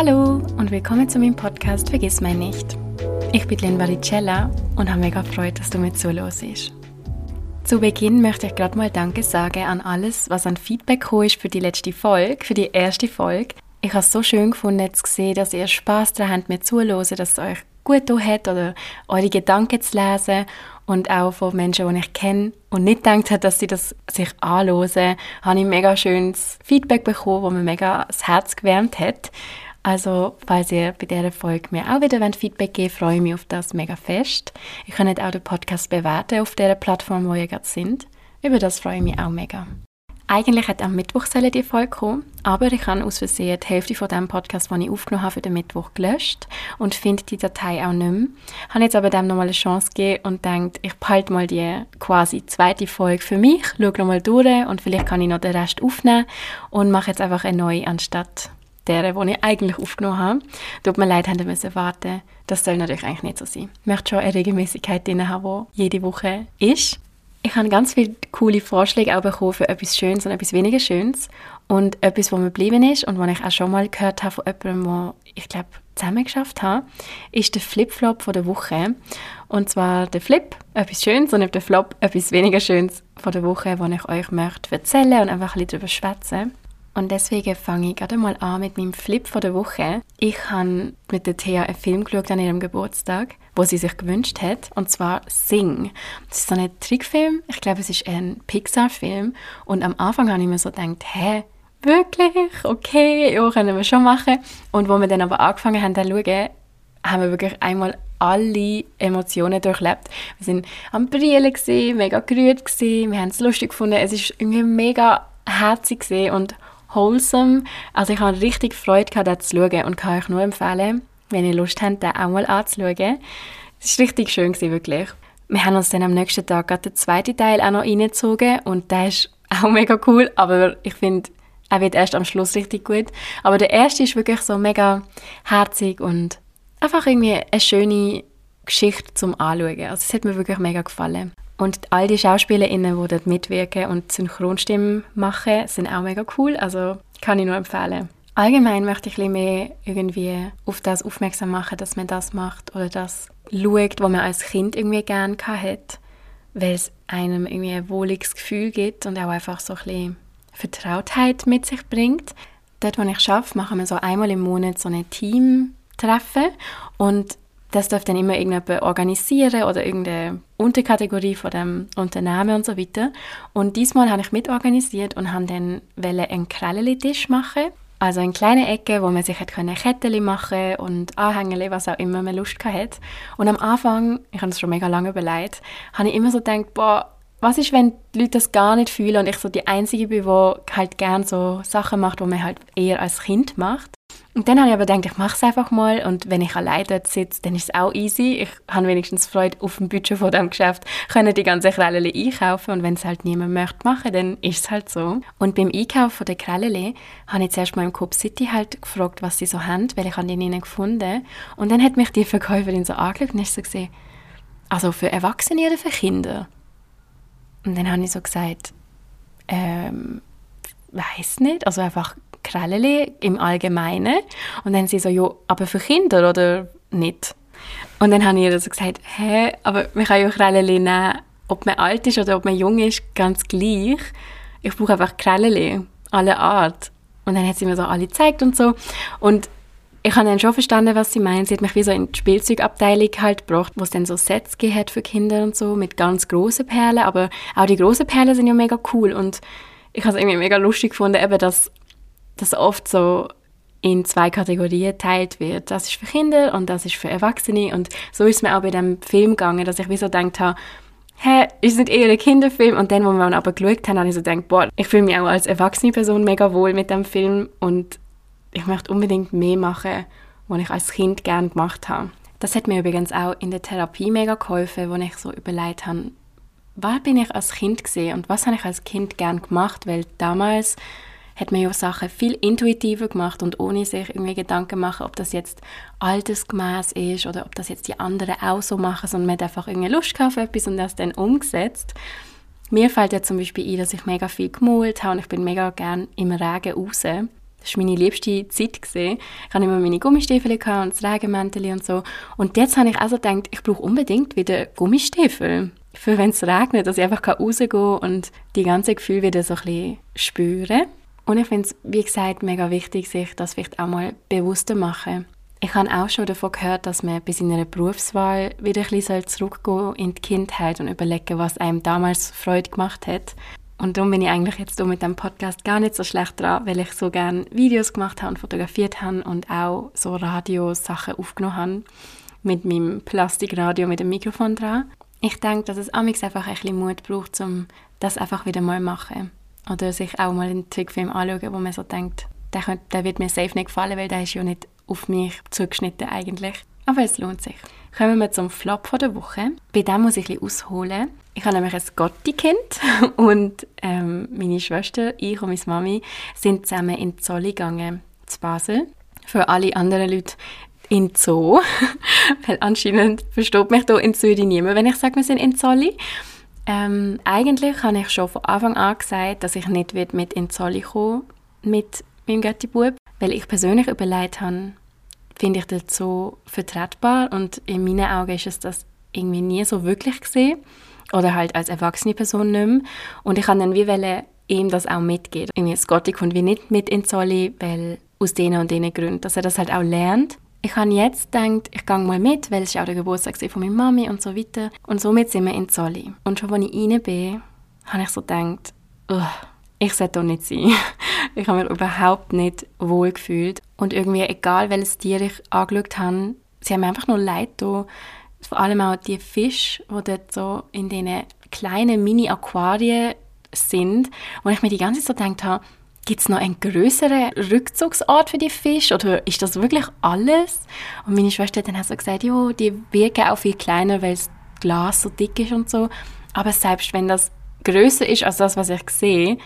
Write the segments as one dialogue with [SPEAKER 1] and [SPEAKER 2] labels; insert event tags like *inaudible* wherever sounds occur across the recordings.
[SPEAKER 1] Hallo und willkommen zu meinem Podcast Vergiss mein nicht. Ich bin Lynn Varicella und habe mega Freude, dass du mir zuhörst. Zu Beginn möchte ich gerade mal Danke sagen an alles, was an Feedback gekommen ist für die letzte Folge, für die erste Folge. Ich habe es so schön gefunden zu sehen, dass ihr Spaß daran habt, mir zuzuhören, dass es euch gut hat oder eure Gedanken zu lesen und auch von Menschen, die ich kenne und nicht gedacht habe, dass sie das sich anhören, habe ich mega schönes Feedback bekommen, wo mir mega das Herz gewärmt hat. Also, falls ihr bei dieser Folge mir auch wieder Feedback geben freue ich mich auf das mega fest. Ihr könnt auch den Podcast bewerten auf der Plattform, wo ihr gerade sind. Über das freue ich mich auch mega. Eigentlich hätte am Mittwoch die Folge kommen, aber ich habe aus Versehen die Hälfte von dem Podcast, den ich aufgenommen habe, für den Mittwoch gelöscht und finde die Datei auch nicht mehr. Ich habe jetzt aber dem nochmal eine Chance gegeben und denkt, ich behalte mal die quasi zweite Folge für mich, schaue nochmal durch und vielleicht kann ich noch den Rest aufnehmen und mache jetzt einfach eine neue anstatt der, die ich eigentlich aufgenommen habe. Tut mir leid, haben müssen warten. Das soll natürlich eigentlich nicht so sein. Ich möchte schon eine Regelmäßigkeit drin haben, die jede Woche ist. Ich habe ganz viele coole Vorschläge auch bekommen für etwas Schönes und etwas weniger Schönes. Und etwas, was mir geblieben ist und was ich auch schon mal gehört habe von jemandem, der, ich glaube, zusammen geschafft hat, ist der Flip-Flop der Woche. Und zwar der Flip, etwas Schönes, und der Flop, etwas weniger Schönes von der Woche, wo ich euch möchte erzählen und einfach ein bisschen darüber schwätzen. Und deswegen fange ich gerade mal an mit meinem Flip von der Woche. Ich habe mit der Thea einen Film geschaut an ihrem Geburtstag, wo sie sich gewünscht hat, und zwar Sing. Das ist so ein Trickfilm. Ich glaube, es ist ein Pixar-Film. Und am Anfang habe ich mir so gedacht, hä, wirklich? Okay, ja, können wir schon machen. Und wo wir dann aber angefangen haben, zu schauen, haben wir wirklich einmal alle Emotionen durchlebt. Wir sind am Brillen mega gerührt wir haben es lustig gefunden, es ist irgendwie mega herzig und wholesome. Also ich habe richtig Freude gehabt, das zu schauen und kann euch nur empfehlen, wenn ihr Lust habt, den auch mal anzuschauen. Es war richtig schön, wirklich. Wir haben uns dann am nächsten Tag gerade den zweiten Teil auch noch reingezogen und der ist *laughs* auch mega cool, aber ich finde, er wird erst am Schluss richtig gut. Aber der erste ist wirklich so mega herzig und einfach irgendwie eine schöne Geschichte zum Anschauen. Also es hat mir wirklich mega gefallen. Und all die SchauspielerInnen, die dort mitwirken und Synchronstimmen machen, sind auch mega cool. Also kann ich nur empfehlen. Allgemein möchte ich ein bisschen mehr irgendwie auf das aufmerksam machen, dass man das macht oder das schaut, was man als Kind irgendwie gerne hat, weil es einem irgendwie ein wohliges Gefühl gibt und auch einfach so ein bisschen Vertrautheit mit sich bringt. Dort, wo ich arbeite, machen wir so einmal im Monat so ein Team-Treffen und das darf dann immer irgendjemand organisieren oder irgendeine Unterkategorie von dem Unternehmen und so weiter. Und diesmal habe ich mitorganisiert und habe dann einen Krelleli-Tisch machen. Also eine kleine Ecke, wo man sich Ketten machen und Anhängel, was auch immer man Lust hatte. Und am Anfang, ich habe es schon mega lange überlegt, habe ich immer so gedacht, boah, was ist, wenn die Leute das gar nicht fühlen und ich so die Einzige bin, die halt gerne so Sachen macht, die man halt eher als Kind macht. Und dann habe ich aber gedacht, ich mache es einfach mal und wenn ich allein dort sitze, dann ist es auch easy. Ich habe wenigstens Freude auf dem Budget von diesem Geschäft, können die ganzen Krelleli einkaufen und wenn es halt niemand möchte machen, dann ist es halt so. Und beim Einkaufen der Krelleli habe ich zuerst mal im Coop City halt gefragt, was sie so haben, weil ich habe die nicht gefunden. Und dann hat mich die Verkäuferin so angeschaut und ich so gesehen, also für Erwachsene oder für Kinder? Und dann habe ich so gesagt, ähm, weiß nicht, also einfach Krelleli im Allgemeinen. Und dann sie so, ja, aber für Kinder oder nicht? Und dann habe ich ihr so gesagt, hä, aber man kann ja Krelleli nehmen, ob man alt ist oder ob man jung ist, ganz gleich. Ich brauche einfach Krelleli, alle Art. Und dann hat sie mir so alle gezeigt und so. Und ich habe dann schon verstanden, was sie meint. Sie hat mich wie so in die Spielzeugabteilung halt gebracht, wo es dann so Sets hat für Kinder und so, mit ganz großen Perlen. Aber auch die großen Perlen sind ja mega cool. Und ich habe es irgendwie mega lustig gefunden, eben, dass das oft so in zwei Kategorien geteilt wird. Das ist für Kinder und das ist für Erwachsene. Und so ist es mir auch bei dem Film gegangen, dass ich wie so gedacht habe, hä, ist nicht eher ein Kinderfilm? Und dann, wo wir aber geschaut haben, habe ich so gedacht, boah, ich fühle mich auch als erwachsene Person mega wohl mit dem Film und ich möchte unbedingt mehr machen, was ich als Kind gerne gemacht habe. Das hat mir übrigens auch in der Therapie mega geholfen, wo ich so überlegt habe, wer bin ich als Kind gesehen und was habe ich als Kind gern gemacht, weil damals hat man ja Sachen viel intuitiver gemacht und ohne sich irgendwie Gedanken machen, ob das jetzt altersgemäß ist oder ob das jetzt die anderen auch so machen, sondern man hat einfach irgendwie Lust auf etwas und das dann umgesetzt. Mir fällt ja zum Beispiel ein, dass ich mega viel gemalt habe und ich bin mega gern im Regen raus. Das war meine liebste Zeit. Gewesen. Ich hatte immer meine Gummistiefel und das Regenmäntel und so. Und jetzt habe ich also gedacht, ich brauche unbedingt wieder Gummistiefel. Für wenn es regnet, dass ich einfach rausgehen kann und die ganze Gefühle wieder so ein bisschen spüren. Und ich finde es, wie gesagt, mega wichtig, sich das vielleicht auch mal bewusster machen. Ich habe auch schon davon gehört, dass man bei seiner Berufswahl wieder ein bisschen zurückgehen in die Kindheit und überlegen, was einem damals Freude gemacht hat. Und darum bin ich eigentlich jetzt mit dem Podcast gar nicht so schlecht dran, weil ich so gerne Videos gemacht habe und fotografiert habe und auch so Radiosachen aufgenommen habe mit meinem Plastikradio mit dem Mikrofon dran. Ich denke, dass es amix einfach ein bisschen Mut braucht, um das einfach wieder mal zu machen. Oder sich auch mal einen Trickfilm anschauen, wo man so denkt, der, könnte, der wird mir safe nicht gefallen, weil der ist ja nicht auf mich zugeschnitten eigentlich. Aber es lohnt sich. Kommen wir zum Flop der Woche. Bei dem muss ich ein bisschen ausholen. Ich habe nämlich ein Gotti-Kind *laughs* und ähm, meine Schwester, ich und meine Mami sind zusammen in Zolli gegangen, zu Basel. Für alle anderen Leute in Zoo, *laughs* weil anscheinend versteht mich hier in Zürich niemand, wenn ich sage, wir sind in Zolli. Ähm, eigentlich habe ich schon von Anfang an gesagt, dass ich nicht mit in Zolli kommen mit meinem Götti-Bub, weil ich persönlich überlegt habe, finde ich das so vertretbar und in meinen Augen ist es das irgendwie nie so wirklich gesehen oder halt als erwachsene Person nicht mehr. Und ich kann dann wie wollen, ihm das auch mitgeben. Irgendwie Scotty kommt wie nicht mit in Zolli, weil aus denen und denen Gründen, dass er das halt auch lernt. Ich habe jetzt gedacht, ich gehe mal mit, weil es auch der Geburtstag von meiner Mami und so weiter. Und somit sind wir in Zolli. Und schon als ich rein bin, habe ich so gedacht, ich sollte hier nicht sein. *laughs* ich habe mich überhaupt nicht wohl gefühlt. Und irgendwie, egal welches Tier ich angeschaut habe, sie haben mir einfach nur leid getan. Vor allem auch die Fische, die dort so in diesen kleinen Mini-Aquarien sind. Und ich mir die ganze Zeit so gedacht habe, gibt es noch einen größeren Rückzugsort für die Fische oder ist das wirklich alles? Und meine Schwester hat dann so gesagt, ja, die wirken auch viel kleiner, weil das Glas so dick ist und so. Aber selbst wenn das größer ist als das, was ich sehe,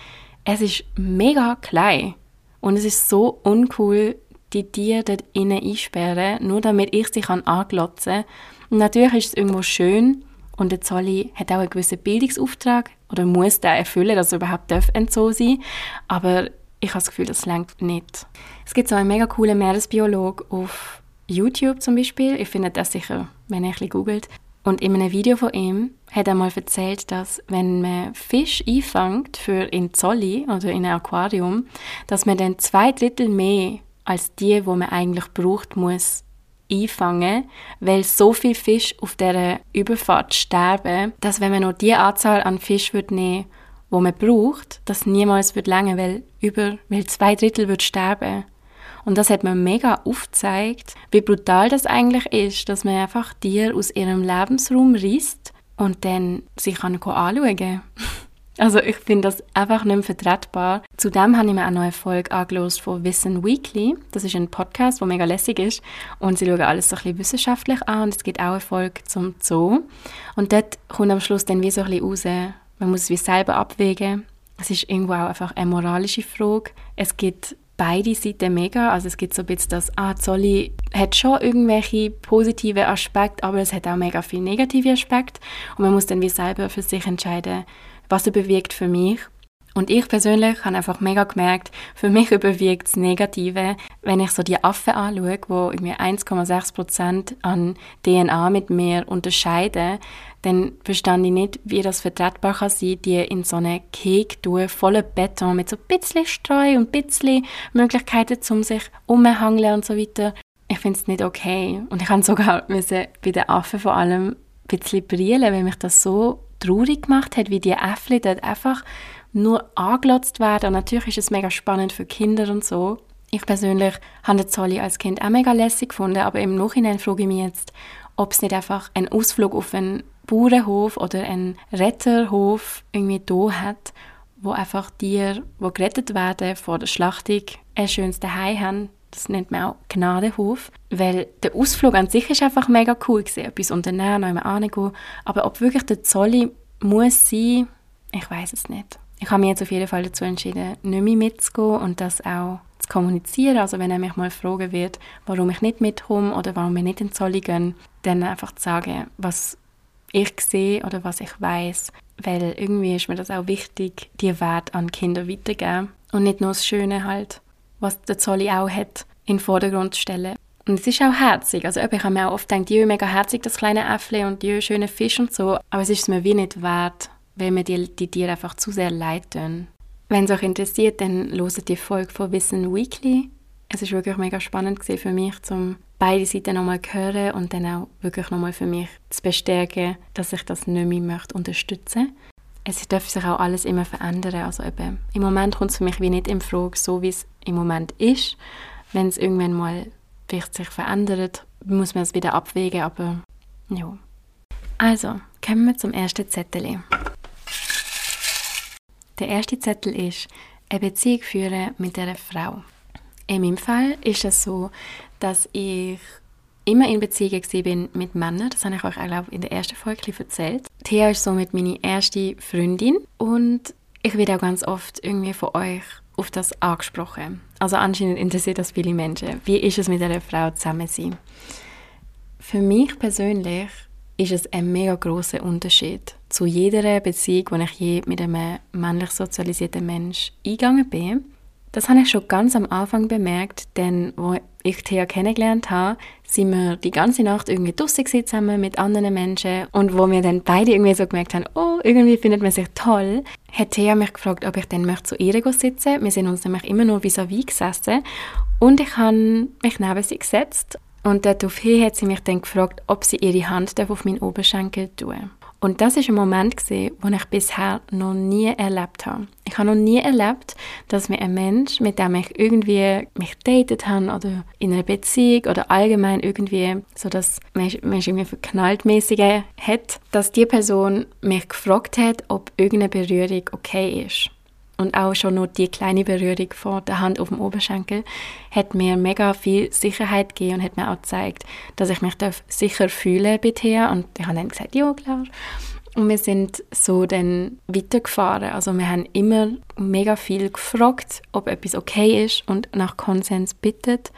[SPEAKER 1] es ist mega klein. Und es ist so uncool, die Tiere dort innen einsperren, nur damit ich sie anglotzen kann. Natürlich ist es irgendwo schön und der Zolli hat auch einen gewissen Bildungsauftrag oder muss den erfüllen, dass er überhaupt darf so sein Aber ich habe das Gefühl, das längt nicht. Es gibt so einen mega coolen Meeresbiolog auf YouTube zum Beispiel. Ich finde das sicher, wenn ihr ein bisschen googelt. Und in einem Video von ihm hat er mal erzählt, dass wenn man Fisch einfängt für in Zolli oder in einem Aquarium, dass man dann zwei Drittel mehr als die, wo man eigentlich braucht, muss einfangen, weil so viel Fisch auf der Überfahrt sterben, dass wenn man nur die Anzahl an Fisch würde nehmen, wo man braucht, das niemals wird länger, weil über, weil zwei Drittel wird sterben. Und das hat mir mega aufgezeigt, wie brutal das eigentlich ist, dass man einfach Tiere aus ihrem Lebensraum riest und dann sich anschauen kann. *laughs* Also ich finde das einfach nicht mehr vertretbar. Zudem habe ich mir auch noch eine Folge angelost von Wissen Weekly. Das ist ein Podcast, der mega lässig ist und sie schauen alles so ein bisschen wissenschaftlich an und es gibt auch eine Folge zum Zoo. Und dort kommt am Schluss dann wie so ein bisschen raus, man muss es wie selber abwägen. Es ist irgendwo auch einfach eine moralische Frage. Es gibt beide Seiten mega. Also es gibt so ein bisschen das, ah, Zolli hat schon irgendwelche positive Aspekte, aber es hat auch mega viele negative Aspekte. Und man muss dann wie selber für sich entscheiden, was er bewirkt für mich. Und ich persönlich habe einfach mega gemerkt, für mich überwiegt das Negative, wenn ich so die Affen anschaue, die irgendwie 1,6% an DNA mit mir unterscheiden, dann verstand ich nicht, wie das vertretbar kann sein, die in so eine Kek tun, voller Beton, mit so ein bisschen Streu und ein bisschen Möglichkeiten, um sich umhangeln und so weiter. Ich finde es nicht okay. Und ich habe sogar müssen, bei den Affen vor allem ein bisschen brillen, weil mich das so traurig gemacht hat, wie die Äffli dort einfach nur anglotzt werden. Und natürlich ist es mega spannend für Kinder und so. Ich persönlich habe den Zolli als Kind auch mega lässig gefunden, aber im Nachhinein frage ich mich jetzt, ob es nicht einfach ein Ausflug auf einen Bauernhof oder einen Retterhof irgendwie da hat, wo einfach Tiere, die gerettet werden vor der Schlachtung, ein schönes Zuhause haben. Das nennt man auch Gnadenhof. Weil der Ausflug an sich ist einfach mega cool gewesen. Etwas unternehmen, noch einmal angehen. Aber ob wirklich der Zolli muss sein, ich weiß es nicht ich habe mich jetzt auf jeden Fall dazu entschieden, nicht mehr mitzugehen und das auch zu kommunizieren. Also wenn er mich mal fragen wird, warum ich nicht mitkomme oder warum wir nicht in Zolli gehen, dann einfach zu sagen, was ich sehe oder was ich weiß, weil irgendwie ist mir das auch wichtig, die Wert an Kinder weiterzugeben und nicht nur das Schöne halt, was der Zolli auch hat, in den Vordergrund zu stellen. Und es ist auch herzig. Also ich habe mir auch oft gedacht, die mega herzig, das kleine Äffle und die schöne Fisch und so. Aber es ist mir wie nicht wert, weil mir die, die Tiere einfach zu sehr leid tun. Wenn es euch interessiert, dann loset die Folge von Wissen Weekly. Es ist wirklich mega spannend für mich, um beide Seiten nochmal zu hören und dann auch wirklich nochmal für mich zu bestärken, dass ich das nicht mehr möchte unterstützen es darf sich auch alles immer verändern. Also eben, im Moment kommt es für mich wie nicht in Frage, so wie es im Moment ist. Wenn es irgendwann mal vielleicht sich verändert, muss man es wieder abwägen, aber ja. Also, kommen wir zum ersten Zettel. Der erste Zettel ist eine Beziehung führen mit einer Frau. In meinem Fall ist es so, dass ich immer in Beziehungen bin mit Männern. Das habe ich euch auch in der ersten Folge erzählt. Thea ist somit meine erste Freundin und ich werde auch ganz oft irgendwie von euch auf das angesprochen. Also anscheinend interessiert das viele Menschen. Wie ist es mit einer Frau zusammen sein? Für mich persönlich ist es ein mega großer Unterschied zu jeder Beziehung, die ich je mit einem männlich sozialisierten Mensch eingegangen bin. Das habe ich schon ganz am Anfang bemerkt, denn wo ich Thea kennengelernt habe, sind wir die ganze Nacht irgendwie draussen zusammen mit anderen Menschen. Und wo wir dann beide irgendwie so gemerkt haben, oh, irgendwie findet man sich toll, hat Thea mich gefragt, ob ich dann möchte zu ihr sitzen. Wir sind uns nämlich immer nur vis-à-vis -vis gesessen. Und ich habe mich neben sie gesetzt. Und daraufhin hat sie mich dann gefragt, ob sie ihre Hand auf meinen Oberschenkel tun und das ist ein Moment den ich bisher noch nie erlebt habe. Ich habe noch nie erlebt, dass mir ein Mensch, mit dem ich irgendwie mich datet habe oder in einer Beziehung oder allgemein irgendwie so das Mensch, Mensch irgendwie verknalltmäßige hat, dass die Person mich gefragt hat, ob irgendeine Berührung okay ist und auch schon nur die kleine Berührung von der Hand auf dem Oberschenkel hat mir mega viel Sicherheit gegeben und hat mir auch gezeigt, dass ich mich sicher fühle bei und ich habe dann gesagt, ja klar. Und wir sind so dann weitergefahren. Also wir haben immer mega viel gefragt, ob etwas okay ist und nach Konsens bittet.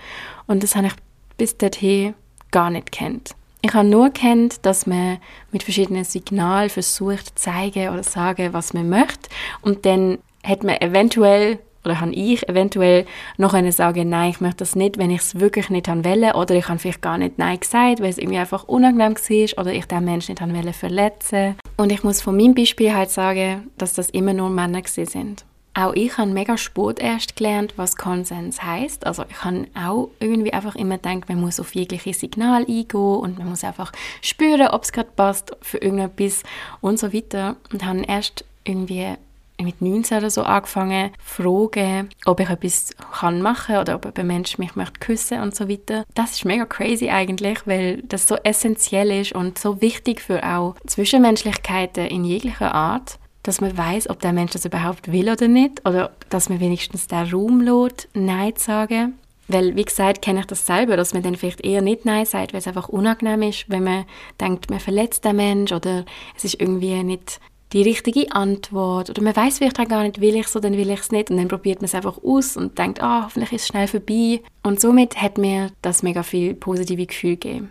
[SPEAKER 1] Und das habe ich bis dorthin gar nicht kennt. Ich habe nur kennt, dass man mit verschiedenen Signalen versucht zu zeigen oder sagen, was man möchte und dann hat man eventuell oder habe ich eventuell noch eine sagen, nein, ich möchte das nicht, wenn ich es wirklich nicht wollte oder ich habe vielleicht gar nicht nein gesagt, weil es irgendwie einfach unangenehm war oder ich den Menschen nicht wollte verletzen. Und ich muss von meinem Beispiel halt sagen, dass das immer nur Männer sind. Auch ich habe mega spät erst gelernt, was Konsens heißt. Also ich habe auch irgendwie einfach immer gedacht, man muss auf jegliche Signal eingehen und man muss einfach spüren, ob es gerade passt für irgendetwas und so weiter. Und habe erst irgendwie mit 19 oder so angefangen, fragen, ob ich etwas kann machen oder ob ein Mensch mich möchte küssen und so weiter. Das ist mega crazy eigentlich, weil das so essentiell ist und so wichtig für auch Zwischenmenschlichkeiten in jeglicher Art, dass man weiß, ob der Mensch das überhaupt will oder nicht oder dass man wenigstens den Raum lässt, Nein zu sagen. Weil, wie gesagt, kenne ich das selber, dass man dann vielleicht eher nicht Nein sagt, weil es einfach unangenehm ist, wenn man denkt, man verletzt den Mensch oder es ist irgendwie nicht die richtige Antwort oder man weiß vielleicht auch gar nicht, will ich es oder will ich es nicht und dann probiert man es einfach aus und denkt, ah, oh, hoffentlich ist es schnell vorbei und somit hat mir das mega viel positive Gefühl gegeben.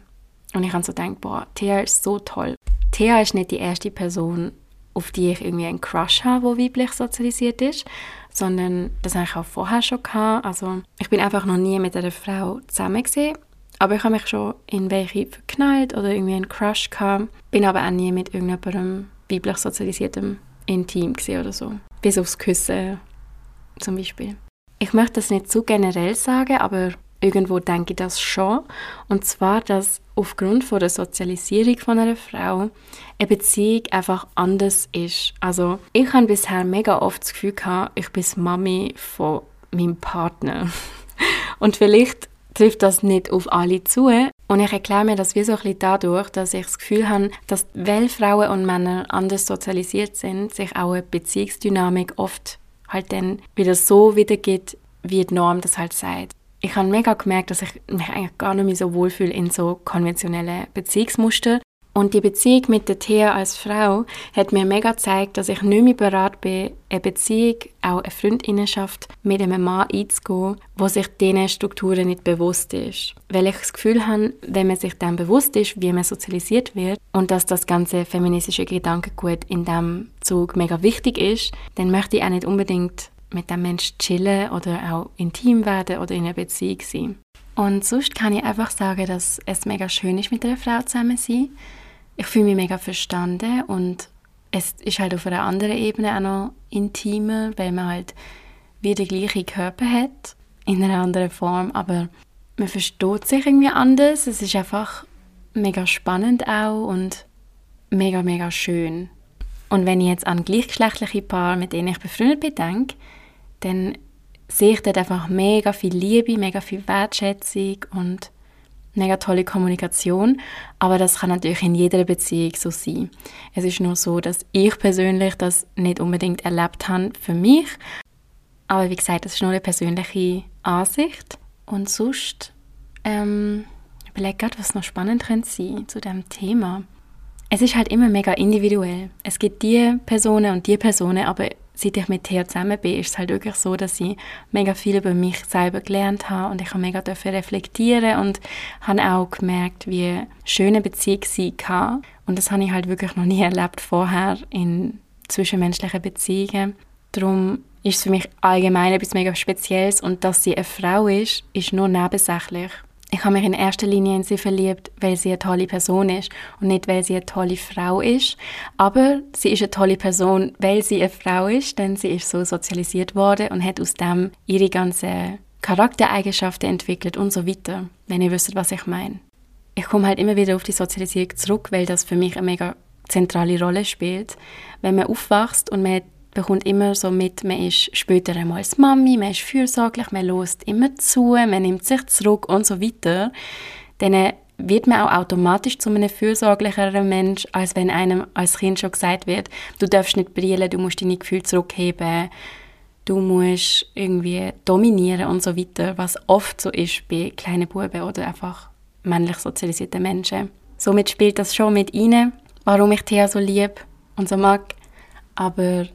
[SPEAKER 1] Und ich habe so gedacht, boah, Thea ist so toll. Thea ist nicht die erste Person, auf die ich irgendwie einen Crush habe, der weiblich sozialisiert ist, sondern das habe ich auch vorher schon gehabt. Also ich bin einfach noch nie mit einer Frau zusammen gesehen, aber ich habe mich schon in welche verknallt oder irgendwie einen Crush gehabt, bin aber auch nie mit irgendjemandem weiblich sozialisiertem Intim oder so. Bis aufs Küssen zum Beispiel. Ich möchte das nicht zu generell sagen, aber irgendwo denke ich das schon. Und zwar, dass aufgrund von der Sozialisierung von einer Frau eine Beziehung einfach anders ist. Also ich habe bisher mega oft das Gefühl gehabt, ich bin Mami von meinem Partner. *laughs* Und vielleicht trifft das nicht auf alle zu, und ich erkläre mir das wie so ein bisschen dadurch, dass ich das Gefühl habe, dass weil Frauen und Männer anders sozialisiert sind, sich auch eine Beziehungsdynamik oft halt dann wieder so wiedergeht, wie die Norm das halt sagt. Ich habe mega gemerkt, dass ich mich eigentlich gar nicht mehr so wohlfühle in so konventionellen Beziehungsmuster und die Beziehung mit der Thea als Frau hat mir mega gezeigt, dass ich nicht mehr bereit bin, eine Beziehung, auch eine Freundinnenschaft mit einem Mann einzugehen, wo sich diesen Strukturen nicht bewusst ist. Weil ich das Gefühl habe, wenn man sich dann bewusst ist, wie man sozialisiert wird und dass das ganze feministische Gedankengut in diesem Zug mega wichtig ist, dann möchte ich auch nicht unbedingt mit dem Menschen chillen oder auch intim werden oder in einer Beziehung sein. Und sonst kann ich einfach sagen, dass es mega schön ist, mit einer Frau zusammen zu sein. Ich fühle mich mega verstanden und es ist halt auf einer anderen Ebene auch noch intimer, weil man halt wie den gleichen Körper hat, in einer anderen Form, aber man versteht sich irgendwie anders. Es ist einfach mega spannend auch und mega, mega schön. Und wenn ich jetzt an gleichgeschlechtliche Paare, mit denen ich befreundet bin, denke, dann sehe ich dort einfach mega viel Liebe, mega viel Wertschätzung und mega tolle Kommunikation. Aber das kann natürlich in jeder Beziehung so sein. Es ist nur so, dass ich persönlich das nicht unbedingt erlebt habe für mich. Aber wie gesagt, das ist nur eine persönliche Ansicht. Und sonst ähm, überlege gerade, was noch spannend könnte sein zu dem Thema. Es ist halt immer mega individuell. Es gibt die Personen und die Personen, aber seit ich mit Thea zusammen bin, ist es halt wirklich so, dass ich mega viel über mich selber gelernt habe und ich habe mega dafür reflektieren und habe auch gemerkt, wie schöne Beziehung sie kann. Und das habe ich halt wirklich noch nie erlebt vorher in zwischenmenschlichen Beziehungen. Darum ist es für mich allgemein etwas mega Spezielles und dass sie eine Frau ist, ist nur nebensächlich. Ich habe mich in erster Linie in sie verliebt, weil sie eine tolle Person ist und nicht, weil sie eine tolle Frau ist. Aber sie ist eine tolle Person, weil sie eine Frau ist, denn sie ist so sozialisiert worden und hat aus dem ihre ganzen Charaktereigenschaften entwickelt und so weiter, wenn ihr wisst, was ich meine. Ich komme halt immer wieder auf die Sozialisierung zurück, weil das für mich eine mega zentrale Rolle spielt. Wenn man aufwachst und man bekommt immer so mit, man ist später einmal als Mami, man ist fürsorglich, man lost immer zu, man nimmt sich zurück und so weiter, dann wird man auch automatisch zu einem fürsorglicheren Mensch, als wenn einem als Kind schon gesagt wird, du darfst nicht brillen, du musst deine Gefühle zurückheben, du musst irgendwie dominieren und so weiter, was oft so ist bei kleinen Buben oder einfach männlich sozialisierten Menschen. Somit spielt das schon mit rein, warum ich Thea so lieb und so mag, aber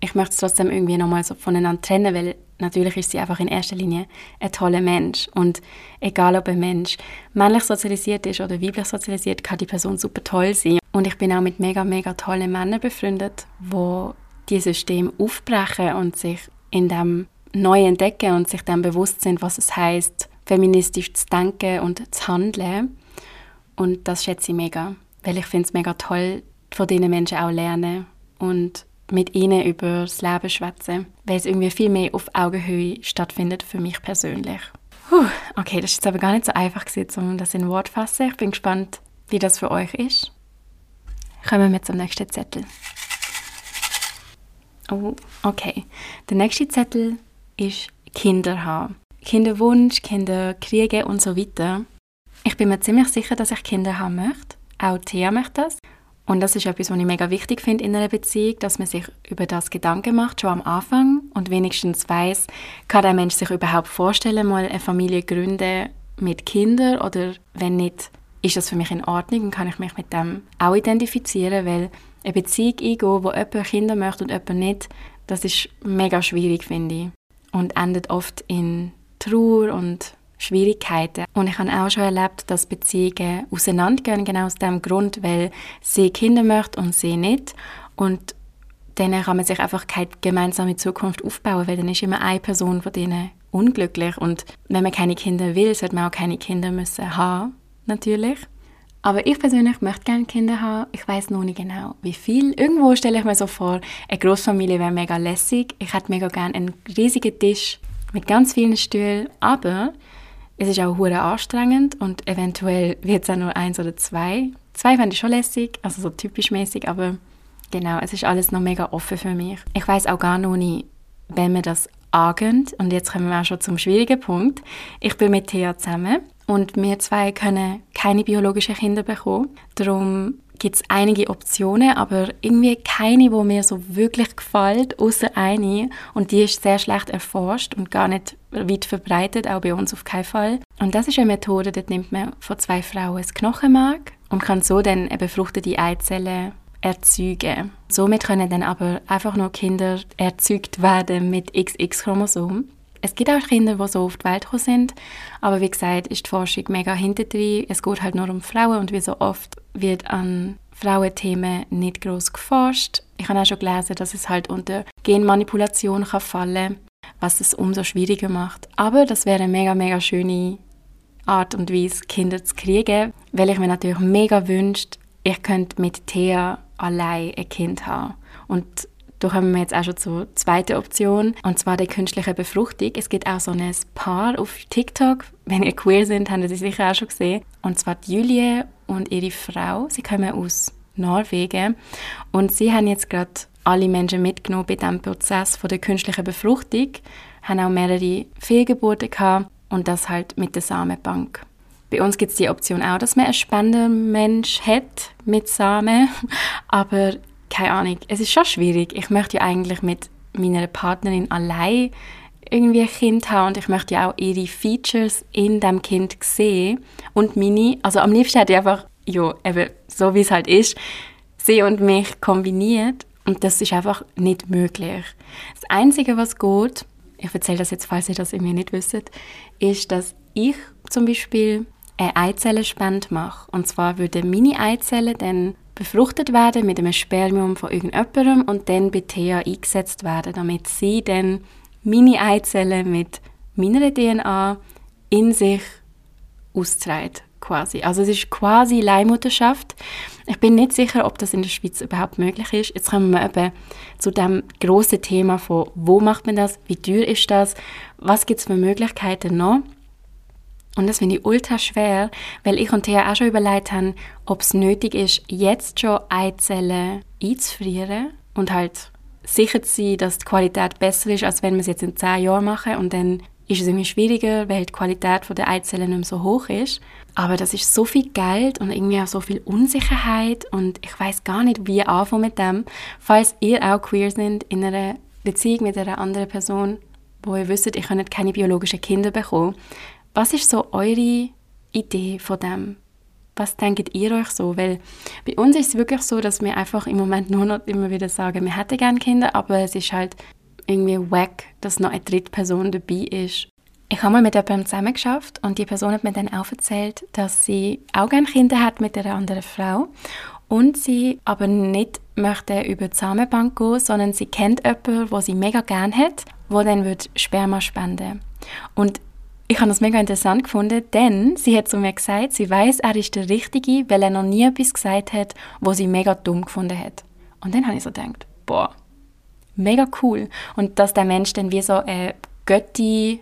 [SPEAKER 1] ich möchte es trotzdem irgendwie nochmal so voneinander trennen, weil natürlich ist sie einfach in erster Linie ein toller Mensch. Und egal, ob ein Mensch männlich sozialisiert ist oder weiblich sozialisiert, kann die Person super toll sein. Und ich bin auch mit mega, mega tollen Männern befreundet, wo dieses System aufbrechen und sich in dem neu entdecken und sich dann bewusst sind, was es heißt, feministisch zu denken und zu handeln. Und das schätze ich mega, weil ich finde es mega toll, von diesen Menschen auch lernen und mit ihnen über das Leben schwätzen, weil es irgendwie viel mehr auf Augenhöhe stattfindet für mich persönlich. Puh, okay, das ist jetzt aber gar nicht so einfach um das in Wort zu fassen. Ich bin gespannt, wie das für euch ist. Kommen wir zum nächsten Zettel. Oh, okay. Der nächste Zettel ist Kinder haben. Kinderwunsch, Kinderkriege und so weiter. Ich bin mir ziemlich sicher, dass ich Kinder haben möchte. Auch Thea möchte das. Und das ist etwas, was ich mega wichtig finde in einer Beziehung, dass man sich über das Gedanken macht, schon am Anfang. Und wenigstens weiß, kann der Mensch sich überhaupt vorstellen, mal eine Familie gründen mit Kindern? Oder wenn nicht, ist das für mich in Ordnung und kann ich mich mit dem auch identifizieren, weil eine Beziehung eingehen, wo jemand Kinder möchte und jemand nicht, das ist mega schwierig, finde ich. Und endet oft in Trauer und Schwierigkeiten. Und ich habe auch schon erlebt, dass Beziehungen auseinandergehen, genau aus dem Grund, weil sie Kinder möchte und sie nicht. Und dann kann man sich einfach keine gemeinsame Zukunft aufbauen, weil dann ist immer eine Person von denen unglücklich. Und wenn man keine Kinder will, sollte man auch keine Kinder müssen haben, natürlich. Aber ich persönlich möchte gerne Kinder haben. Ich weiß noch nicht genau, wie viel. Irgendwo stelle ich mir so vor, eine Großfamilie wäre mega lässig. Ich hätte mega gerne einen riesigen Tisch mit ganz vielen Stühlen. Aber es ist auch hure anstrengend und eventuell wird es auch nur eins oder zwei. Zwei fände ich schon lässig, also so typisch mäßig, aber genau, es ist alles noch mega offen für mich. Ich weiß auch gar noch nicht, wenn wir das angehen. Und jetzt kommen wir auch schon zum schwierigen Punkt. Ich bin mit Thea zusammen und wir zwei können keine biologischen Kinder bekommen. Darum gibt es einige Optionen, aber irgendwie keine, wo mir so wirklich gefällt, außer eine. Und die ist sehr schlecht erforscht und gar nicht weit verbreitet, auch bei uns auf keinen Fall. Und das ist eine Methode, dort nimmt man von zwei Frauen das Knochenmark und kann so dann eine befruchtete Eizelle erzeugen. Somit können dann aber einfach nur Kinder erzeugt werden mit XX-Chromosom. Es gibt auch Kinder, die so auf die Welt gekommen sind, aber wie gesagt, ist die Forschung mega hinterdrein. Es geht halt nur um Frauen und wie so oft wird an Frauenthemen nicht groß geforscht. Ich habe auch schon gelesen, dass es halt unter Genmanipulation kann fallen was es umso schwieriger macht. Aber das wäre eine mega, mega schöne Art und Weise, Kinder zu kriegen, weil ich mir natürlich mega wünscht, ich könnte mit Thea allein ein Kind haben. Und da kommen wir jetzt auch schon zur zweiten Option, und zwar der künstlichen Befruchtung. Es gibt auch so ein Paar auf TikTok. Wenn ihr queer sind, habt ihr sie sicher auch schon gesehen. Und zwar die Julie und ihre Frau. Sie kommen aus Norwegen. Und sie haben jetzt gerade alle Menschen mitgenommen bei diesem Prozess von der künstlichen Befruchtung. Haben auch mehrere Fehlgeburten gehabt und das halt mit der Samenbank. Bei uns gibt es die Option auch, dass man einen Spendermensch hat mit Samen, *laughs* aber keine Ahnung, es ist schon schwierig. Ich möchte ja eigentlich mit meiner Partnerin allein irgendwie ein Kind haben und ich möchte ja auch ihre Features in dem Kind sehen und meine, also am liebsten hätte ich einfach, ja, eben so wie es halt ist, sie und mich kombiniert und das ist einfach nicht möglich. Das Einzige, was geht, ich erzähle das jetzt, falls ihr das irgendwie nicht wisst, ist, dass ich zum Beispiel eine Eizellenspende mache. Und zwar würde meine Eizelle dann befruchtet werden mit einem Spermium von irgendjemandem und dann bei Thea eingesetzt werden, damit sie dann meine Eizellen mit meiner DNA in sich austreibt quasi. Also es ist quasi Leihmutterschaft. Ich bin nicht sicher, ob das in der Schweiz überhaupt möglich ist. Jetzt kommen wir eben zu dem großen Thema von, wo macht man das, wie teuer ist das, was gibt es für Möglichkeiten noch. Und das finde ich ultra schwer, weil ich und Thea auch schon überlegt haben, ob es nötig ist, jetzt schon Eizellen einzufrieren und halt sicher zu sein, dass die Qualität besser ist, als wenn wir es jetzt in zehn Jahren machen und dann ist es irgendwie schwieriger, weil die Qualität der Eizellen nicht mehr so hoch ist. Aber das ist so viel Geld und irgendwie auch so viel Unsicherheit und ich weiß gar nicht, wie anfangen mit dem. Falls ihr auch queer sind in einer Beziehung mit einer anderen Person, wo ihr wisst, ihr könnt keine biologischen Kinder bekommen, was ist so eure Idee von dem? Was denkt ihr euch so? Weil bei uns ist es wirklich so, dass wir einfach im Moment nur noch immer wieder sagen, wir hätten gerne Kinder, aber es ist halt irgendwie wack, dass noch eine dritte Person dabei ist. Ich habe mal mit jemandem zusammen geschafft und die Person hat mir dann auch erzählt, dass sie auch gerne Kinder hat mit einer anderen Frau und sie aber nicht möchte über die Samenbank gehen, sondern sie kennt jemanden, wo sie mega gerne hat, wo dann wird Sperma spenden. Und ich habe das mega interessant gefunden, denn sie hat zu mir gesagt, sie weiß, er ist der Richtige, weil er noch nie etwas gesagt hat, wo sie mega dumm gefunden hat. Und dann habe ich so gedacht, boah, mega cool. Und dass der Mensch dann wie so eine Götti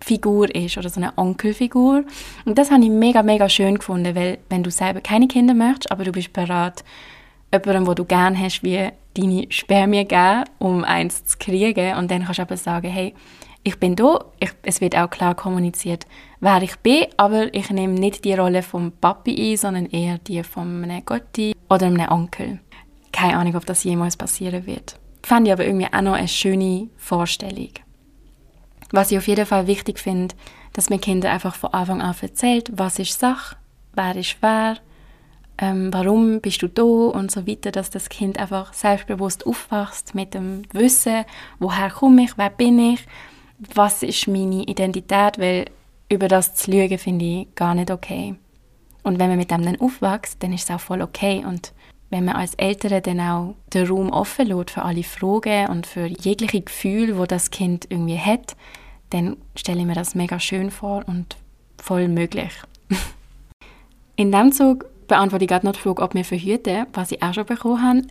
[SPEAKER 1] Figur ist oder so eine Onkelfigur. Und das habe ich mega, mega schön gefunden, weil wenn du selber keine Kinder möchtest, aber du bist bereit, jemandem, wo du gerne hast, wie deine Spermien geben, um eins zu kriegen. Und dann kannst du aber sagen, hey, ich bin da, ich, es wird auch klar kommuniziert, wer ich bin, aber ich nehme nicht die Rolle vom Papi ein, sondern eher die von einem Gotti oder einem Onkel. Keine Ahnung, ob das jemals passieren wird. Fand ich aber irgendwie auch noch eine schöne Vorstellung. Was ich auf jeden Fall wichtig finde, dass man Kinder einfach von Anfang an erzählt, was ist Sache, wer ist wer, ähm, warum bist du da und so weiter, dass das Kind einfach selbstbewusst aufwächst mit dem Wissen, woher komme ich, wer bin ich, was ist meine Identität, weil über das zu lügen finde ich gar nicht okay. Und wenn man mit dem dann aufwächst, dann ist es auch voll okay und wenn man als Eltern dann auch den Raum offen lässt für alle Fragen und für jegliche Gefühle, wo das Kind irgendwie hat, dann stelle ich mir das mega schön vor und voll möglich. *laughs* In dem Zug beantworte ich gerade noch die Frage, ob wir verhüten, was ich auch schon bekommen habe.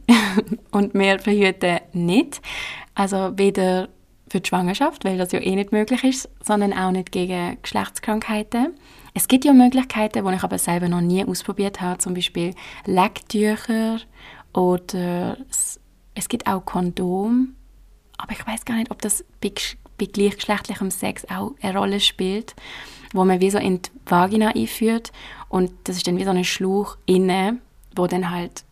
[SPEAKER 1] *laughs* und wir verhüten nicht. Also weder für die Schwangerschaft, weil das ja eh nicht möglich ist, sondern auch nicht gegen Geschlechtskrankheiten. Es gibt ja Möglichkeiten, die ich aber selber noch nie ausprobiert habe, zum Beispiel Lecktücher oder es, gibt auch Kondom, aber ich weiß gar nicht, ob das bei, bei gleichgeschlechtlichem Sex auch eine Rolle spielt, wo man wie so in die Vagina einführt und das ist dann wie so ein Schlauch innen, wo dann halt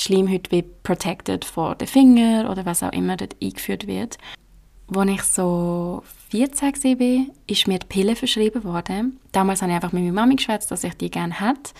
[SPEAKER 1] die Schleimhaut wie protected vor den Finger oder was auch immer dort eingeführt wird. Als ich so 14 war, ist mir die Pille verschrieben worden. Damals habe ich einfach mit meiner Mami geschwätzt, dass ich die gerne hätte.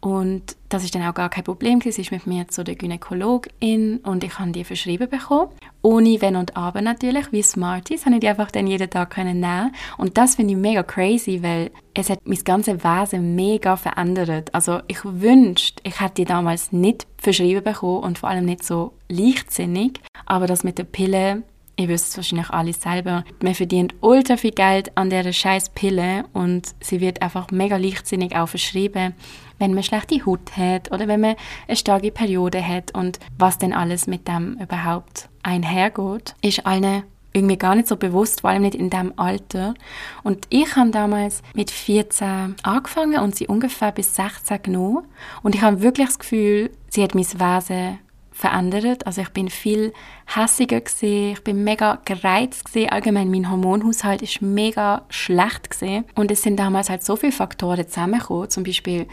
[SPEAKER 1] Und das ist dann auch gar kein Problem. Sie ist mit mir zu der Gynäkologin und ich habe die verschrieben bekommen. Ohne Wenn und Aber natürlich, wie Smarties, habe ich die einfach dann jeden Tag nehmen Und das finde ich mega crazy, weil es hat mein ganzes Wesen mega verändert. Also ich wünschte, ich hätte die damals nicht verschrieben bekommen und vor allem nicht so leichtsinnig. Aber das mit der Pille ihr wisst es wahrscheinlich alle selber, man verdient ultra viel Geld an dieser scheiß Pille und sie wird einfach mega leichtsinnig auch verschrieben, wenn man schlechte Haut hat oder wenn man eine starke Periode hat und was denn alles mit dem überhaupt einhergeht, ist allen irgendwie gar nicht so bewusst, vor allem nicht in dem Alter. Und ich habe damals mit 14 angefangen und sie ungefähr bis 16 genommen. Und ich habe wirklich das Gefühl, sie hat mein Wesen verändert. Also ich bin viel hässiger gesehen, ich bin mega gereizt gesehen. Allgemein mein Hormonhaushalt ist mega schlecht gesehen und es sind damals halt so viele Faktoren zusammengekommen. Zum Beispiel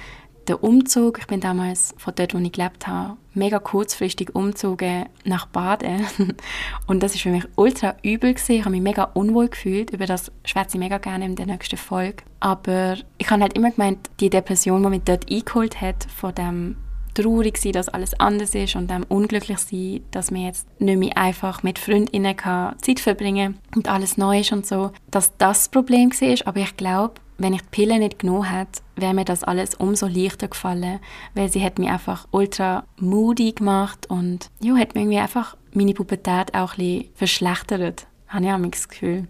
[SPEAKER 1] der Umzug. Ich bin damals von dort, wo ich gelebt habe, mega kurzfristig umgezogen nach Baden *laughs* und das ist für mich ultra übel gewesen. Ich habe mich mega unwohl gefühlt. Über das schwätze ich mega gerne in der nächsten Folge. Aber ich habe halt immer gemeint, die Depression, die mich dort eingeholt hat, von dem traurig sein, dass alles anders ist und dann unglücklich sein, dass man jetzt nicht mehr einfach mit Freundinnen kann Zeit verbringen und alles neu ist und so, dass das, das Problem war. Aber ich glaube, wenn ich die Pille nicht genommen hätte, wäre mir das alles umso leichter gefallen, weil sie hat mich einfach ultra moody gemacht und ja, hat mir irgendwie einfach meine Pubertät auch ein bisschen verschlechtert, habe ich auch das Gefühl.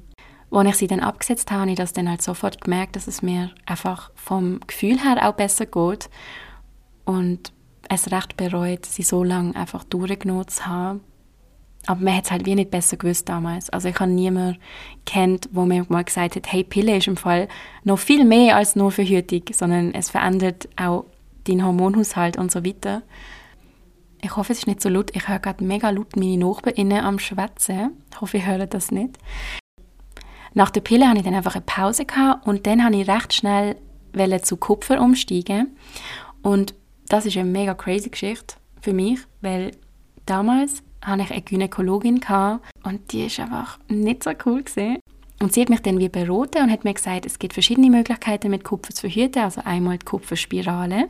[SPEAKER 1] Als ich sie dann abgesetzt habe, habe ich das dann halt sofort gemerkt, dass es mir einfach vom Gefühl her auch besser geht und es recht bereut, sie so lange einfach durchgenommen zu haben. Aber man hat es halt wie nicht besser gewusst damals. Also ich habe niemanden kennt, wo mir mal gesagt hat, hey, Pille ist im Fall noch viel mehr als nur Verhütung, sondern es verändert auch deinen Hormonhaushalt und so weiter. Ich hoffe, es ist nicht so laut. Ich höre gerade mega laut meine Nachbarinnen am Schwätzen. Ich hoffe, ihr hört das nicht. Nach der Pille hatte ich dann einfach eine Pause gehabt und dann habe ich recht schnell zu Kupfer umsteigen. Und das ist eine mega crazy Geschichte für mich, weil damals hatte ich eine Gynäkologin und die ist einfach nicht so cool gesehen. Und sie hat mich dann wie beraten und hat mir gesagt, es gibt verschiedene Möglichkeiten mit Kupfer zu verhüten. Also einmal die Kupferspirale.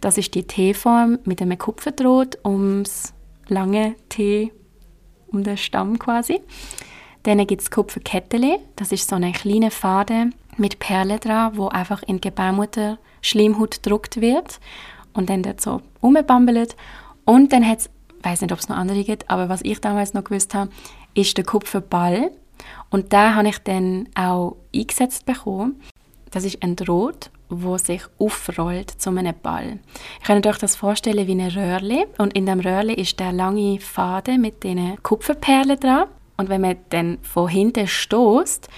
[SPEAKER 1] Das ist die T-Form mit einem Kupferdraht ums lange T, um den Stamm quasi. Dann gibt es Kupferkettele. Das ist so eine kleine Faden mit Perlen dran, wo einfach in die Gebärmutter Schleimhaut gedruckt wird und dann dort so rumbambelt. Und dann hat es, ich weiß nicht, ob es noch andere gibt, aber was ich damals noch gewusst habe, ist der Kupferball. Und da habe ich dann auch eingesetzt bekommen. Das ist ein Draht, wo sich aufrollt zu einem Ball. Ich kann euch das vorstellen wie ein Röhrli und in dem Röhrli ist der lange Faden mit den Kupferperlen dran und wenn man dann von hinten stoßt,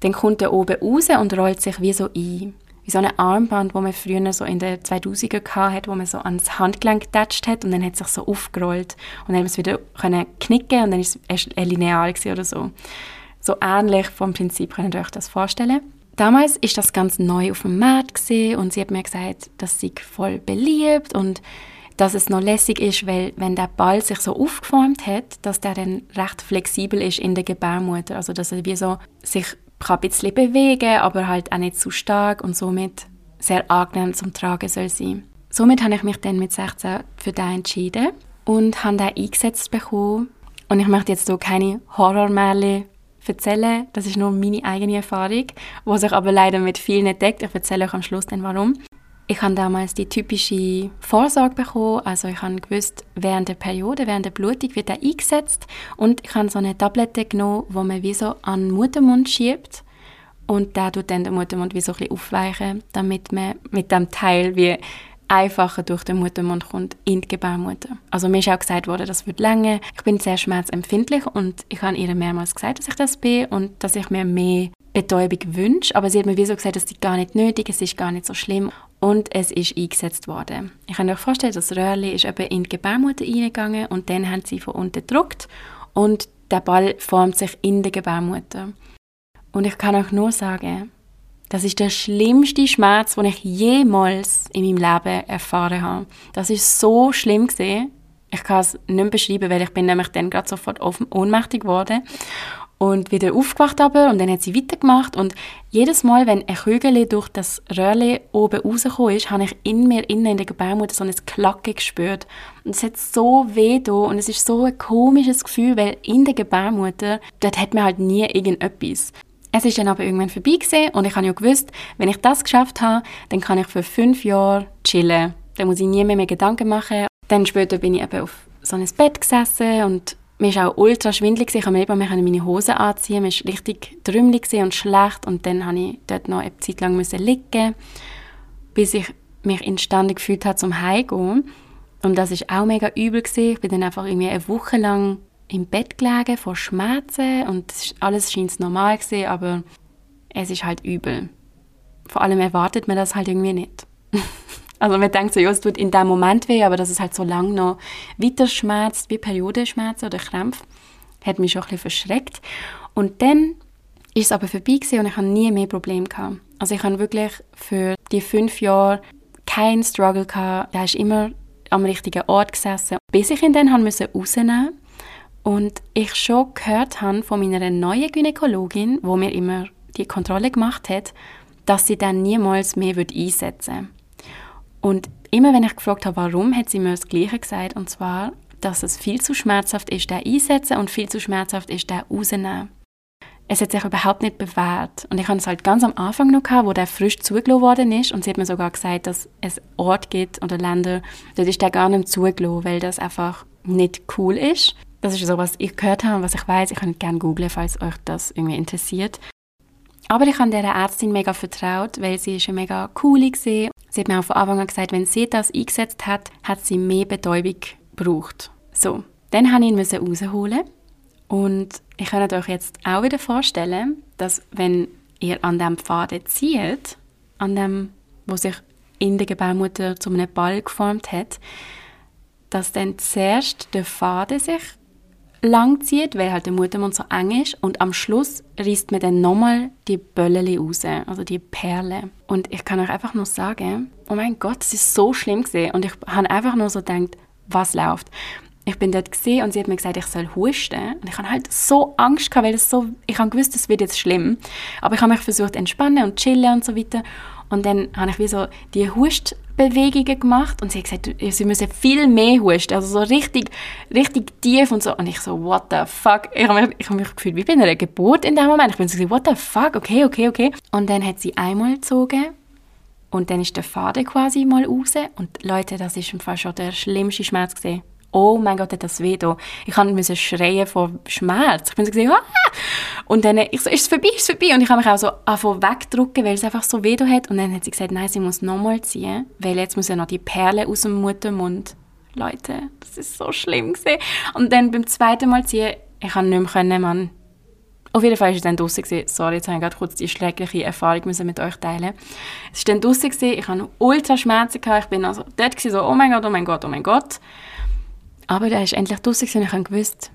[SPEAKER 1] dann kommt er oben raus und rollt sich wie so ein wie so ein Armband, wo man früher so in den 2000er hat, wo man so ans Handgelenk getatscht hat und dann hat es sich so aufgerollt und dann haben wir es wieder können knicken und dann ist es lineal oder so. So ähnlich vom Prinzip könnt ihr euch das vorstellen. Damals ist das ganz neu auf dem Markt und sie hat mir gesagt, dass sie voll beliebt und dass es noch lässig ist, weil wenn der Ball sich so aufgeformt hat, dass der dann recht flexibel ist in der Gebärmutter, also dass er wie so sich kann ein bisschen bewegen, aber halt auch nicht zu stark und somit sehr angenehm zum Tragen soll sein. Somit habe ich mich dann mit 16 für den entschieden und habe den eingesetzt bekommen. Und ich möchte jetzt hier keine Horrormärchen erzählen, das ist nur meine eigene Erfahrung, die sich aber leider mit vielen deckt. Ich erzähle euch am Schluss dann warum. Ich habe damals die typische Vorsorge bekommen, also ich habe gewusst, während der Periode, während der Blutung wird er eingesetzt und ich habe so eine Tablette genommen, wo man wie so an den Muttermund schiebt und da tut dann der Muttermund wie so ein bisschen aufweichen, damit man mit dem Teil wie einfacher durch den Muttermund kommt in die Gebärmutter. Also mir ist auch gesagt worden, das wird länger. Ich bin sehr schmerzempfindlich und ich habe ihr mehrmals gesagt, dass ich das bin und dass ich mir mehr Betäubung wünsche. Aber sie hat mir wie so gesagt, das ist gar nicht nötig, es ist gar nicht so schlimm und es ist eingesetzt worden. Ich kann euch vorstellen, das Röhrchen ist eben in die Gebärmutter eingegangen und dann haben sie von unten gedruckt und der Ball formt sich in der Gebärmutter. Und ich kann euch nur sagen, das ist der schlimmste Schmerz, den ich jemals in meinem Leben erfahren habe. Das ist so schlimm gesehen. Ich kann es nicht beschreiben, weil ich bin nämlich dann gerade sofort ohnmächtig geworden. Und wieder aufgewacht aber und dann hat sie weitergemacht und jedes Mal, wenn ein Kügel durch das Röhrchen oben rausgekommen ist, habe ich in mir innen in der Gebärmutter so ein Klacken gespürt und es hat so weh da und es ist so ein komisches Gefühl, weil in der Gebärmutter, dort hat man halt nie irgendetwas. Es ist dann aber irgendwann vorbei gewesen und ich habe ja gewusst, wenn ich das geschafft habe, dann kann ich für fünf Jahre chillen. Dann muss ich nie mehr, mehr Gedanken machen. Dann später bin ich eben auf so einem Bett gesessen und mir war auch ultra schwindelig. Ich konnte mir meine Hose anziehen. Mir war richtig trümmelig und schlecht. Und dann musste ich dort noch eine Zeit lang liegen, bis ich mich imstande gefühlt habe, zum Heimgehen. Und das war auch mega übel. Gewesen. Ich bin dann einfach irgendwie eine Woche lang im Bett gelegen vor Schmerzen und alles scheint normal gewesen, aber es ist halt übel. Vor allem erwartet man das halt irgendwie nicht. *laughs* Also man denkt so, ja, es tut in dem Moment weh, aber dass es halt so lange noch weiter schmerzt, wie Periodenschmerzen oder Krämpfe, hat mich schon ein bisschen verschreckt. Und dann ist es aber vorbei und ich habe nie mehr Probleme gehabt. Also ich habe wirklich für die fünf Jahre keinen Struggle gehabt. Da ist immer am richtigen Ort gesessen, bis ich ihn dann haben rausnehmen und ich schon gehört habe von meiner neuen Gynäkologin, wo mir immer die Kontrolle gemacht hat, dass sie dann niemals mehr einsetzen würde. Und immer wenn ich gefragt habe, warum, hat sie mir das Gleiche gesagt. Und zwar, dass es viel zu schmerzhaft ist, der einsetzen und viel zu schmerzhaft ist, der rausnehmen. Es hat sich überhaupt nicht bewährt. Und ich hatte es halt ganz am Anfang noch gehabt, wo der frisch zugelassen worden ist. Und sie hat mir sogar gesagt, dass es Orte gibt oder Länder, dort ist der gar nicht zugelassen, weil das einfach nicht cool ist. Das ist so, was ich gehört habe und was ich weiß. Ich kann gerne googeln, falls euch das irgendwie interessiert. Aber ich habe dieser Ärztin mega vertraut, weil sie ist eine mega coole war. Sie hat mir auch von Anfang an gesagt, wenn sie das eingesetzt hat, hat sie mehr Betäubung gebraucht. So, dann musste ich ihn rausholen. Und ich kann euch jetzt auch wieder vorstellen, dass wenn ihr an dem Faden zieht, an dem, wo sich in der Gebärmutter zu einem Ball geformt hat, dass dann zuerst der Faden sich lang zieht, weil halt der Muttermund so eng ist und am Schluss reißt man dann nochmal die Bölleli raus, also die Perle. Und ich kann euch einfach nur sagen, oh mein Gott, das ist so schlimm gesehen und ich habe einfach nur so gedacht, was läuft. Ich bin dort gesehen und sie hat mir gesagt, ich soll husten und ich hatte halt so Angst gehabt, weil das so, ich habe gewusst, das wird jetzt schlimm, aber ich habe mich versucht entspannen und chillen und so weiter und dann habe ich wie so die Hustbewegungen gemacht und sie hat gesagt, sie müssen viel mehr husten, also so richtig, richtig tief und so. Und ich so, what the fuck? Ich habe mich, hab mich gefühlt wie bei einer Geburt in dem Moment. Ich bin so, what the fuck? Okay, okay, okay. Und dann hat sie einmal gezogen und dann ist der Faden quasi mal raus. Und Leute, das ist im Fall schon der schlimmste Schmerz gesehen oh mein Gott, hat das weh da. Ich musste schreien vor Schmerz. Ich bin so gesehen, ah! Und dann, ich so, ist es vorbei, ist es vorbei? Und ich habe mich auch so angefangen wegdrücken, weil es einfach so weh hat. Und dann hat sie gesagt, nein, sie muss nochmal ziehen, weil jetzt muss ja noch die Perle aus dem Muttermund. Leute, das ist so schlimm gewesen. Und dann beim zweiten Mal ziehen, ich kann nicht mehr können, Mann. Auf jeden Fall war es dann draußen. Sorry, jetzt habe ich gerade kurz die schreckliche Erfahrung mit euch teilen. Es war dann draußen, ich hatte ultra Schmerzen, gehabt. ich bin also dort so, oh mein Gott, oh mein Gott, oh mein Gott. Aber da ist endlich draußen und ich gewusst,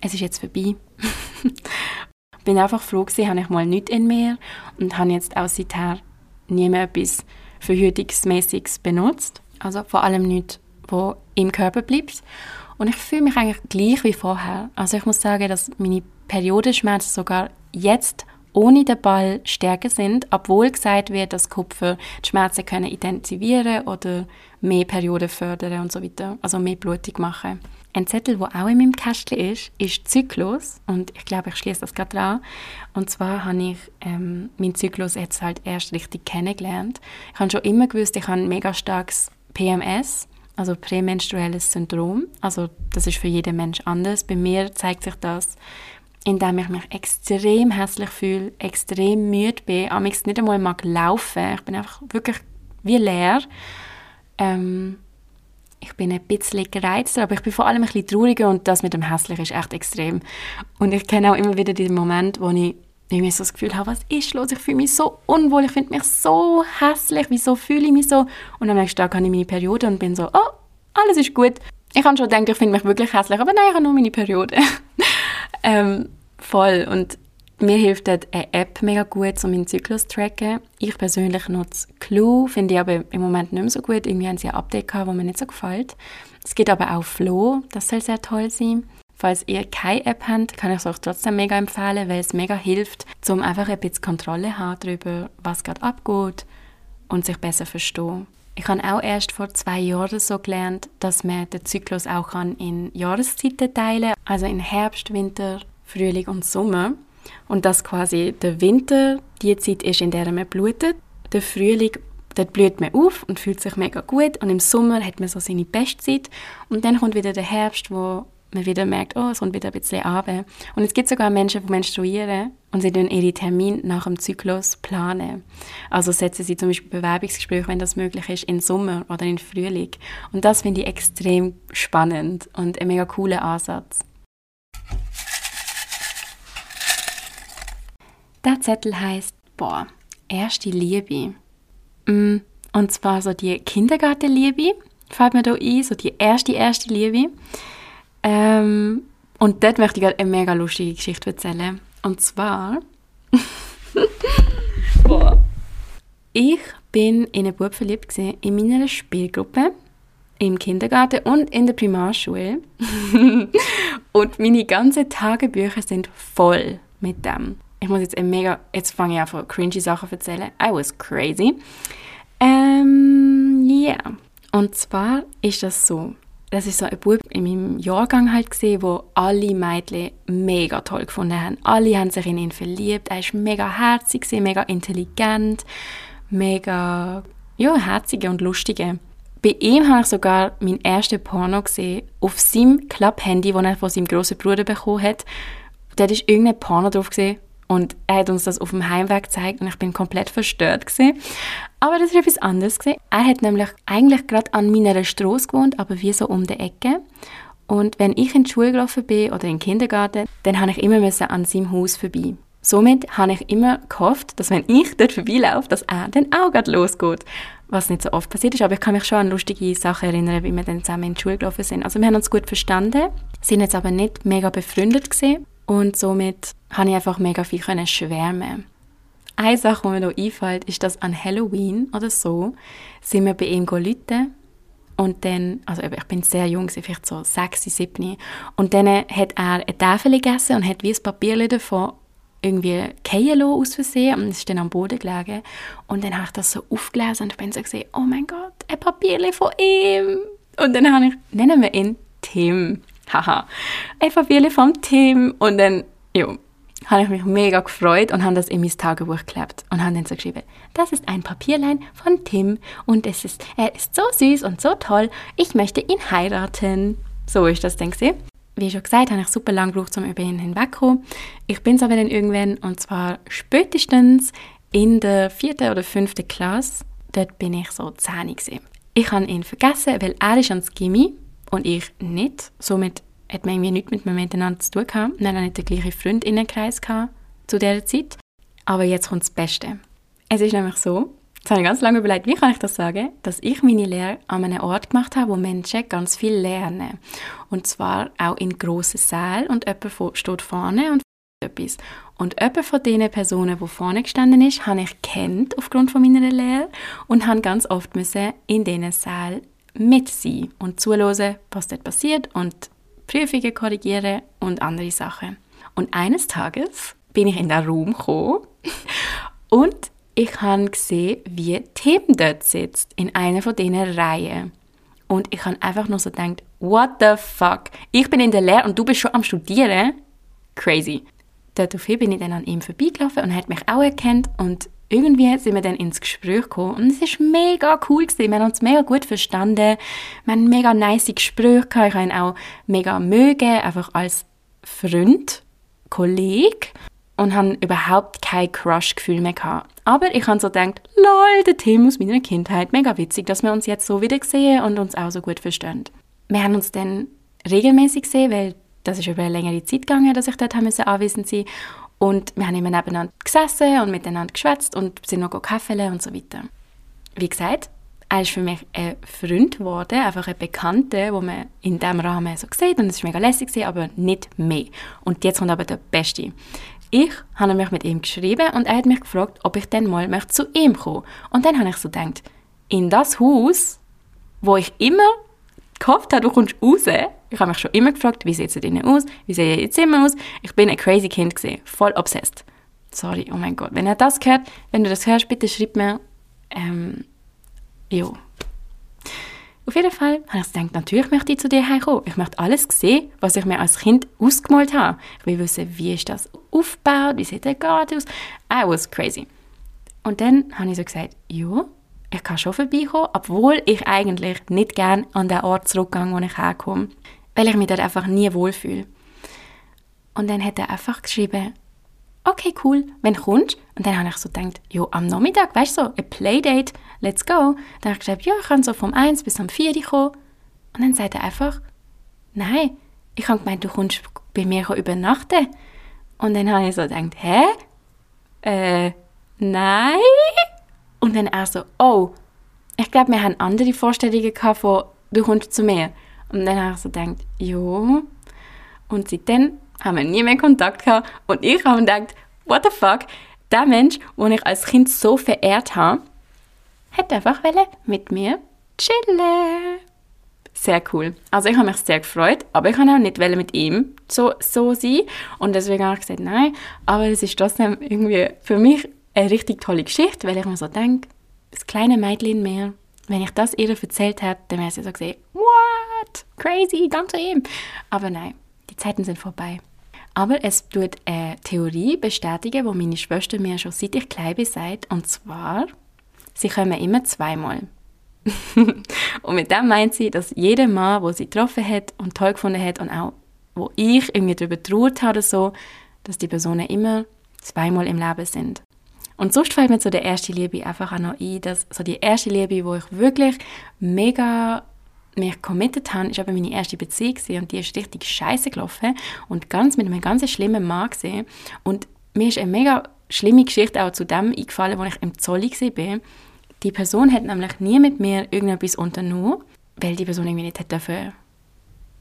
[SPEAKER 1] es ist jetzt vorbei. ich *laughs* bin einfach froh gewesen, habe ich mal nichts in mir und habe jetzt auch seither nie mehr etwas Verhütungsmäßiges benutzt. Also vor allem nichts, wo im Körper bleibt. Und ich fühle mich eigentlich gleich wie vorher. Also ich muss sagen, dass meine Periodenschmerzen sogar jetzt ohne den Ball stärker sind, obwohl gesagt wird, dass Kupfer die Schmerzen können intensivieren oder mehr Perioden fördern und so weiter, also mehr Blutung machen. Ein Zettel, der auch in meinem Kästchen ist, ist Zyklus und ich glaube, ich schließe das gerade dran. Und zwar habe ich ähm, meinen Zyklus jetzt halt erst richtig kennengelernt. Ich habe schon immer gewusst, ich habe ein mega starkes PMS, also prämenstruelles Syndrom. Also das ist für jeden Mensch anders. Bei mir zeigt sich das indem ich mich extrem hässlich fühle, extrem müde bin, am nicht einmal mag laufen. Ich bin einfach wirklich wie leer. Ähm, ich bin ein bisschen gereizter, aber ich bin vor allem ein bisschen trauriger und das mit dem Hässlichen ist echt extrem. Und ich kenne auch immer wieder diesen Moment, wo ich irgendwie so das Gefühl habe, was ist los? Ich fühle mich so unwohl, ich finde mich so hässlich, wieso fühle ich mich so? Und am nächsten Tag habe ich meine Periode und bin so, oh, alles ist gut. Ich habe schon gedacht, ich finde mich wirklich hässlich, aber nein, ich habe nur meine Periode. *laughs* ähm, voll. Und mir hilft eine App mega gut, um meinen Zyklus zu tracken. Ich persönlich nutze Clue, finde ich aber im Moment nicht mehr so gut. Irgendwie haben sie ein Update gehabt, das mir nicht so gefällt. Es gibt aber auch Flow, das soll sehr toll sein. Falls ihr keine App habt, kann ich es euch trotzdem mega empfehlen, weil es mega hilft, um einfach ein bisschen Kontrolle zu haben darüber, was gerade abgeht und sich besser verstehen. Ich habe auch erst vor zwei Jahren so gelernt, dass man den Zyklus auch in Jahreszeiten teilen kann, also in Herbst, Winter, Frühling und Sommer. Und dass quasi der Winter die Zeit ist, in der man blutet, der Frühling dort blüht man auf und fühlt sich mega gut. Und im Sommer hat man so seine Bestzeit. Und dann kommt wieder der Herbst, wo man wieder merkt, oh, es kommt wieder ein bisschen runter. Und es gibt sogar Menschen, die menstruieren und sie dann ihre Termine nach dem Zyklus planen. Also setzen sie zum Beispiel Bewerbungsgespräche, wenn das möglich ist, im Sommer oder im Frühling. Und das finde ich extrem spannend und ein mega cooler Ansatz. Der Zettel heißt, boah, erste Liebe. Mm, und zwar so die Kindergartenliebe, fällt mir da ein, so die erste, erste Liebe. Ähm, und dort möchte ich gerade eine mega lustige Geschichte erzählen. Und zwar. *laughs* Boah. Ich bin in einen Bub verliebt gewesen, in meiner Spielgruppe im Kindergarten und in der Primarschule. *laughs* und meine ganzen Tagebücher sind voll mit dem. Ich muss jetzt mega, jetzt fange ich an von cringy Sachen erzählen. I was crazy. Ähm, ja. Yeah. Und zwar ist das so das ist so ein Bub in meinem Jahrgang halt gesehen, wo alle Mädchen mega toll gefunden haben. Alle haben sich in ihn verliebt. Er ist mega herzig, mega intelligent, mega ja, herzige und lustige. Bei ihm habe ich sogar mein erstes Porno gesehen auf seinem Club-Handy, das er von seinem grossen Bruder bekommen hat. Dort ist irgendein Porno drauf gesehen und er hat uns das auf dem Heimweg gezeigt und ich bin komplett verstört gewesen. Aber das ist etwas anderes gewesen. Er hat nämlich eigentlich gerade an meiner Straße gewohnt, aber wie so um die Ecke. Und wenn ich in die Schule gelaufen bin oder in den Kindergarten, dann habe ich immer müssen an seinem Haus vorbei. Somit habe ich immer gehofft, dass wenn ich dort vorbeilaufe, dass er dann auch gerade losgeht. Was nicht so oft passiert ist, aber ich kann mich schon an lustige Sachen erinnern, wie wir dann zusammen in die Schule gelaufen sind. Also wir haben uns gut verstanden, sind jetzt aber nicht mega befreundet gesehen und somit habe ich einfach mega viel schwärmen eine Sache, die mir noch einfällt, ist, dass an Halloween oder so sind wir bei ihm gelitten und dann, also ich bin sehr jung, vielleicht so sechs, sieben, und dann hat er eine Tafel gegessen und hat wie ein Papier davon irgendwie fallen aus Versehen und es ist dann am Boden gelegen. Und dann habe ich das so aufgelesen und ich bin so gesehen, oh mein Gott, ein Papier von ihm. Und dann habe ich, nennen wir ihn Tim. Haha. ein Papier von Tim. Und dann, ja, habe ich mich mega gefreut und habe das in mein Tagebuch geklebt und habe dann so geschrieben, das ist ein Papierlein von Tim und es ist, er ist so süß und so toll, ich möchte ihn heiraten. So ist das, denke ich. Wie schon gesagt, habe ich super lange gebraucht, um über ihn hinwegzukommen. Ich bin es aber dann irgendwann, und zwar spätestens in der vierten oder fünften Klasse, dort bin ich so 10 gewesen. Ich habe ihn vergessen, weil er ist ans Gimmi und ich nicht. Somit hat man irgendwie nichts mit mir miteinander zu tun gehabt. Wir hatten nicht den gleichen Freundinnenkreis zu dieser Zeit. Aber jetzt kommt das Beste. Es ist nämlich so, jetzt habe ich ganz lange überlegt, wie kann ich das sagen, dass ich meine Lehre an einem Ort gemacht habe, wo Menschen ganz viel lernen. Und zwar auch in grossen Sälen und jemand steht vorne und etwas. Und jemand von diesen Personen, die vorne gestanden ist, habe ich kennt aufgrund von meiner Lehre und habe ganz oft in diesen Sälen mit sein und zuhören, was dort passiert und Prüfungen korrigieren und andere Sachen. Und eines Tages bin ich in den Raum gekommen *laughs* und ich habe gesehen, wie Tim dort sitzt, in einer von diesen Reihen. Und ich habe einfach nur so gedacht, what the fuck? Ich bin in der Lehre und du bist schon am Studieren? Crazy. Daraufhin bin ich dann an ihm vorbeigelaufen und er hat mich auch erkannt und irgendwie sind wir dann ins Gespräch gekommen und es ist mega cool gewesen. Wir haben uns mega gut verstanden. Wir haben mega nice Gespräche gehabt. Ich habe ihn auch mega mögen, einfach als Freund, Kollege und habe überhaupt kein Crush-Gefühl mehr gehabt. Aber ich habe so gedacht, lol, der Tim aus meiner Kindheit, mega witzig, dass wir uns jetzt so wieder sehen und uns auch so gut verstehen. Wir haben uns dann regelmäßig gesehen, weil das ist über eine längere Zeit gegangen, dass ich dort anwesend sein musste. Und wir haben immer nebeneinander gesessen und miteinander geschwätzt und sind noch Kaffee und so weiter. Wie gesagt, er ist für mich ein Freund geworden, einfach ein Bekannter, wo man in diesem Rahmen so sieht und es war mega lässig, aber nicht mehr. Und jetzt kommt aber der Beste. Ich habe mich mit ihm geschrieben und er hat mich gefragt, ob ich dann mal möchte zu ihm kommen Und dann habe ich so gedacht, in das Haus, wo ich immer gehofft habe, du kommst raus, Ich habe mich schon immer gefragt, wie sieht es drinnen aus, wie sieht ihr Zimmer aus. Ich bin ein crazy Kind gesehen, voll obsessed. Sorry, oh mein Gott. Wenn ihr das hört, wenn du das hörst, bitte schreib mir. Ähm, jo. Auf jeden Fall habe ich gedacht, natürlich möchte ich zu dir heimkommen. Ich möchte alles sehen, was ich mir als Kind ausgemalt habe. Ich will wissen, wie ist das aufgebaut, wie sieht der Garten aus. I was crazy. Und dann habe ich so gesagt, ja, ich kann schon vorbeikommen, obwohl ich eigentlich nicht gerne an den Ort zurückgehe, wo ich herkomme, weil ich mich dort einfach nie wohlfühle. Und dann hat er einfach geschrieben, okay, cool, wenn du kommst. Und dann habe ich so gedacht, ja, am Nachmittag, weißt du, so, ein Playdate, let's go. Dann habe ich gesagt, ja, ich kann so vom 1 bis am 4 kommen. Und dann sagt er einfach, nein, ich habe gemeint, du kommst bei mir übernachten. Und dann habe ich so gedacht, hä? Äh, nein? Und dann er so, oh, ich glaube, wir haben andere Vorstellungen gehabt von, du kommst zu mir. Und dann habe ich so gedacht, ja. Und seitdem haben wir nie mehr Kontakt gehabt. Und ich habe gedacht, what the fuck? Der Mensch, den ich als Kind so verehrt habe, hat einfach mit mir chillen. Sehr cool. Also ich habe mich sehr gefreut, aber ich kann auch nicht mit ihm so, so sein. Und deswegen habe ich gesagt, nein. Aber es ist trotzdem irgendwie für mich eine richtig tolle Geschichte, weil ich mir so denke, das kleine Mädchen mehr, wenn ich das ihr erzählt hätte, dann wäre sie so gesehen, what? Crazy, ganz ihm. Aber nein, die Zeiten sind vorbei. Aber es tut eine Theorie bestätigen, wo meine Schwester mir schon seit ich klein bin sagt, und zwar, sie kommen immer zweimal. *laughs* und mit dem meint sie, dass jeder Mann, wo sie getroffen hat und toll gefunden hat und auch wo ich irgendwie darüber trauert habe, so, dass die Personen immer zweimal im Leben sind. Und sonst fällt mir so der erste Liebe einfach auch noch ein, dass so die erste Liebe, wo ich wirklich mega mich committed habe, ist aber meine erste Beziehung gewesen, und die ist richtig scheiße gelaufen und ganz mit einem ganz schlimmen Mann gesehen und mir ist eine mega schlimme Geschichte auch zu dem eingefallen, wo ich im Zolli war. Die Person hat nämlich nie mit mir irgendetwas unternommen, weil die Person irgendwie nicht dafür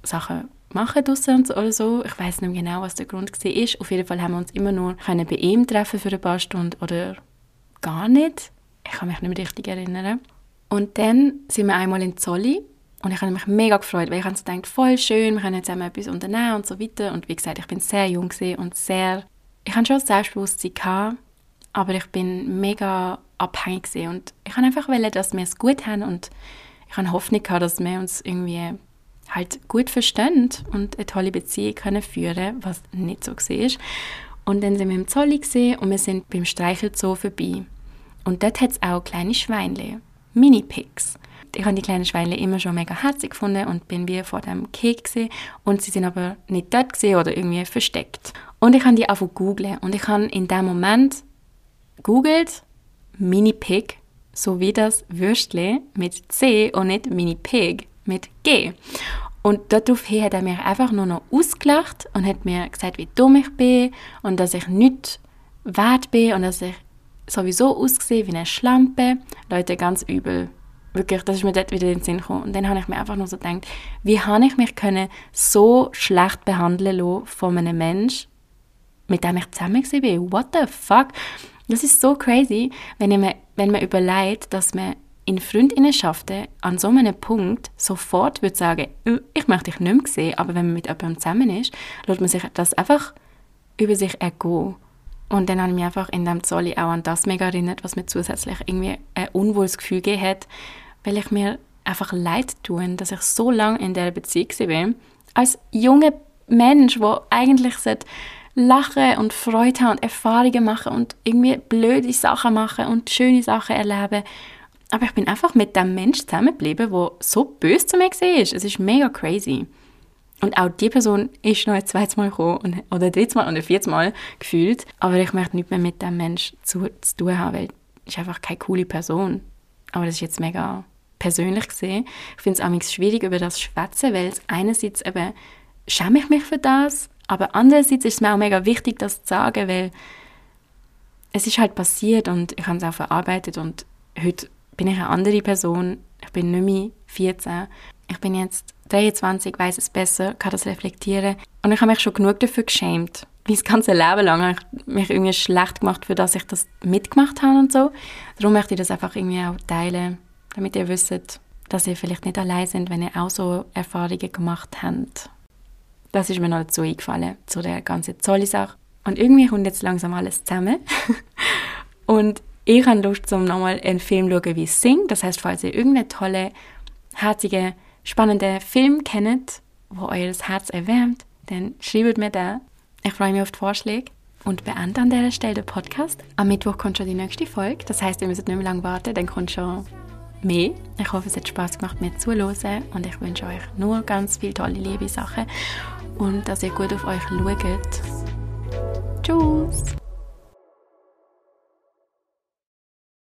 [SPEAKER 1] Sachen machen draussen oder so. Ich weiß nicht mehr genau, was der Grund war. Auf jeden Fall haben wir uns immer nur bei ihm treffen für ein paar Stunden oder gar nicht. Ich kann mich nicht mehr richtig erinnern. Und dann sind wir einmal in Zolli und ich habe mich mega gefreut, weil ich habe gedacht, voll schön, wir können zusammen etwas unternehmen und so weiter. Und wie gesagt, ich bin sehr jung und sehr, ich hatte schon Selbstbewusstsein gehabt, aber ich bin mega abhängig und ich habe einfach wollen, dass wir es gut haben und ich habe Hoffnung gehabt, dass wir uns irgendwie halt gut verstehen und eine tolle Beziehung können führen, was nicht so war. Und dann sind wir im Zolli und wir sind beim Streichelzoo vorbei. Und dort hat es auch kleine Schweinle, Mini-Pigs ich habe die kleinen Schweine immer schon mega herzig gefunden und bin wie vor dem gesehen und sie sind aber nicht dort oder irgendwie versteckt. Und ich habe die einfach googeln und ich habe in dem Moment googelt Mini Pig so wie das Würstle mit C und nicht Mini Pig mit G. Und daraufhin hat er mich einfach nur noch ausgelacht und hat mir gesagt, wie dumm ich bin und dass ich nicht wert bin und dass ich sowieso aussehe wie eine Schlampe. Leute, ganz übel. Wirklich, das ist mir dort wieder in den Sinn gekommen. Und dann habe ich mir einfach nur so gedacht, wie habe ich mich können so schlecht behandeln lassen von einem Menschen, mit dem ich zusammen war? What the fuck? Das ist so crazy, wenn man, wenn man überlegt, dass man in Freundinnenschaften an so einem Punkt sofort würde sagen, äh, ich möchte dich nicht mehr sehen, aber wenn man mit jemandem zusammen ist, lässt man sich das einfach über sich ergehen. Und dann habe ich mich einfach in dem Zolli auch an das mega erinnert, was mir zusätzlich irgendwie ein unwohles Gefühl gegeben hat, weil ich mir einfach leid tue, dass ich so lange in der Beziehung bin. Als junger Mensch, der eigentlich lachen und Freude haben und Erfahrungen machen und irgendwie blöde Sachen machen und schöne Sachen erleben. Aber ich bin einfach mit dem Mensch zusammengeblieben, der so böse zu mir war. Es ist mega crazy. Und auch die Person ist noch ein zweites Mal gekommen, oder ein drittes Mal oder ein viertes Mal gefühlt. Aber ich möchte nicht mehr mit dem Menschen zu, zu tun haben, weil ist einfach keine coole Person. Aber das ist jetzt mega persönlich gesehen. Ich finde es schwierig, über das zu schwätzen, weil einerseits eben schäme ich mich für das, aber andererseits ist es mir auch mega wichtig, das zu sagen, weil es ist halt passiert und ich habe es auch verarbeitet und heute bin ich eine andere Person. Ich bin nicht mehr 14. Ich bin jetzt 23, weiß es besser, kann das reflektieren. Und ich habe mich schon genug dafür geschämt. Mein ganzes Leben lang habe ich mich irgendwie schlecht gemacht, für das ich das mitgemacht habe und so. Darum möchte ich das einfach irgendwie auch teilen, damit ihr wisst, dass ihr vielleicht nicht allein seid, wenn ihr auch so Erfahrungen gemacht habt. Das ist mir noch dazu eingefallen, zu der ganzen Zolle-Sache. Und irgendwie kommt jetzt langsam alles zusammen. *laughs* und ich habe Lust, um nochmal einen Film zu schauen wie Sing. Das heißt, falls ihr irgendeinen tollen, herzigen, spannenden Film kennt, wo euer Herz erwärmt, dann schreibt mir da. Ich freue mich auf die Vorschläge und beende an dieser Stelle den Podcast. Am Mittwoch kommt schon die nächste Folge. Das heißt, ihr müsst nicht mehr lange warten, dann kommt schon mehr. Ich hoffe, es hat Spaß gemacht, mir zuzuhören und ich wünsche euch nur ganz viele tolle, liebe Sachen und dass ihr gut auf euch schaut. Tschüss!